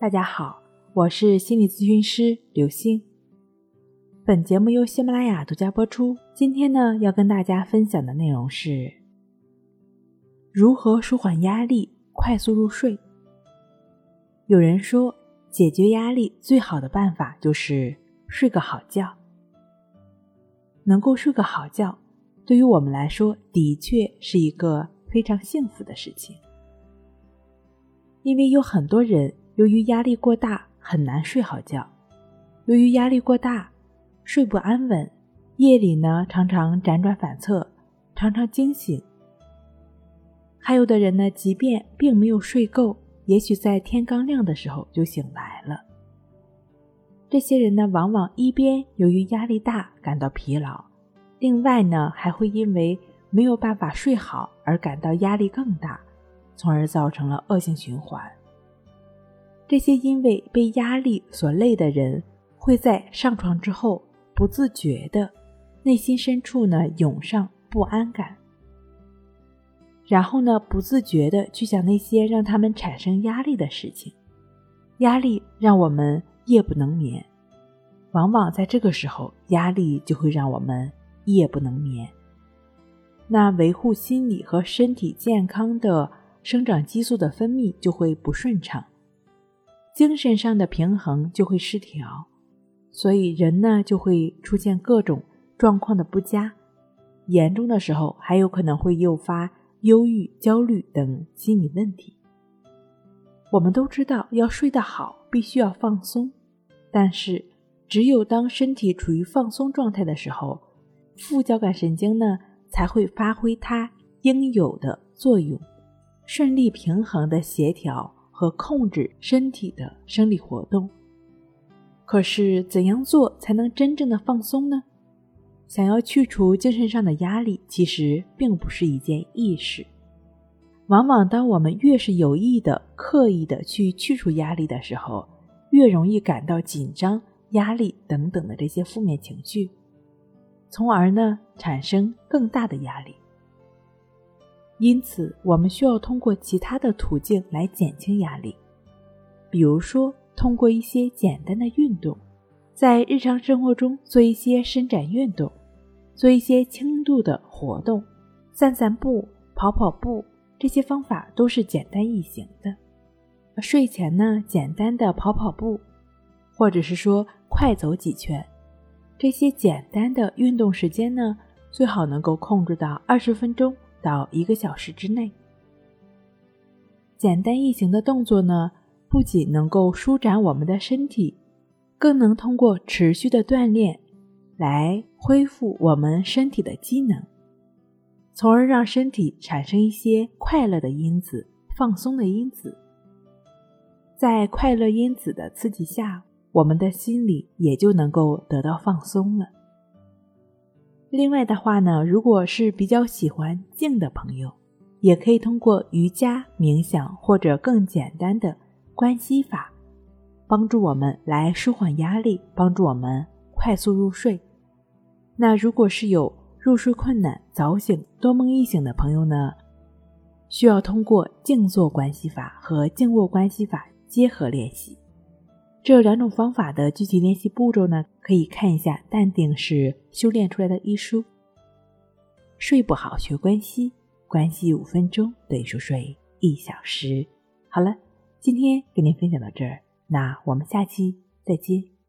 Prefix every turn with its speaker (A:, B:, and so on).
A: 大家好，我是心理咨询师刘星。本节目由喜马拉雅独家播出。今天呢，要跟大家分享的内容是如何舒缓压力，快速入睡。有人说，解决压力最好的办法就是睡个好觉。能够睡个好觉，对于我们来说，的确是一个非常幸福的事情，因为有很多人。由于压力过大，很难睡好觉。由于压力过大，睡不安稳，夜里呢常常辗转反侧，常常惊醒。还有的人呢，即便并没有睡够，也许在天刚亮的时候就醒来了。这些人呢，往往一边由于压力大感到疲劳，另外呢还会因为没有办法睡好而感到压力更大，从而造成了恶性循环。这些因为被压力所累的人，会在上床之后不自觉的内心深处呢涌上不安感，然后呢不自觉的去想那些让他们产生压力的事情，压力让我们夜不能眠，往往在这个时候，压力就会让我们夜不能眠。那维护心理和身体健康的生长激素的分泌就会不顺畅。精神上的平衡就会失调，所以人呢就会出现各种状况的不佳，严重的时候还有可能会诱发忧郁、焦虑等心理问题。我们都知道，要睡得好，必须要放松，但是只有当身体处于放松状态的时候，副交感神经呢才会发挥它应有的作用，顺利平衡的协调。和控制身体的生理活动。可是，怎样做才能真正的放松呢？想要去除精神上的压力，其实并不是一件易事。往往，当我们越是有意的、刻意的去去除压力的时候，越容易感到紧张、压力等等的这些负面情绪，从而呢产生更大的压力。因此，我们需要通过其他的途径来减轻压力，比如说通过一些简单的运动，在日常生活中做一些伸展运动，做一些轻度的活动，散散步、跑跑步，这些方法都是简单易行的。睡前呢，简单的跑跑步，或者是说快走几圈，这些简单的运动时间呢，最好能够控制到二十分钟。到一个小时之内，简单易行的动作呢，不仅能够舒展我们的身体，更能通过持续的锻炼来恢复我们身体的机能，从而让身体产生一些快乐的因子、放松的因子。在快乐因子的刺激下，我们的心理也就能够得到放松了。另外的话呢，如果是比较喜欢静的朋友，也可以通过瑜伽、冥想或者更简单的关系法，帮助我们来舒缓压力，帮助我们快速入睡。那如果是有入睡困难、早醒、多梦易醒的朋友呢，需要通过静坐关系法和静卧关系法结合练习。这两种方法的具体练习步骤呢，可以看一下《淡定是修炼出来的》医书。睡不好学关系，关系五分钟等于熟睡一小时。好了，今天跟您分享到这儿，那我们下期再见。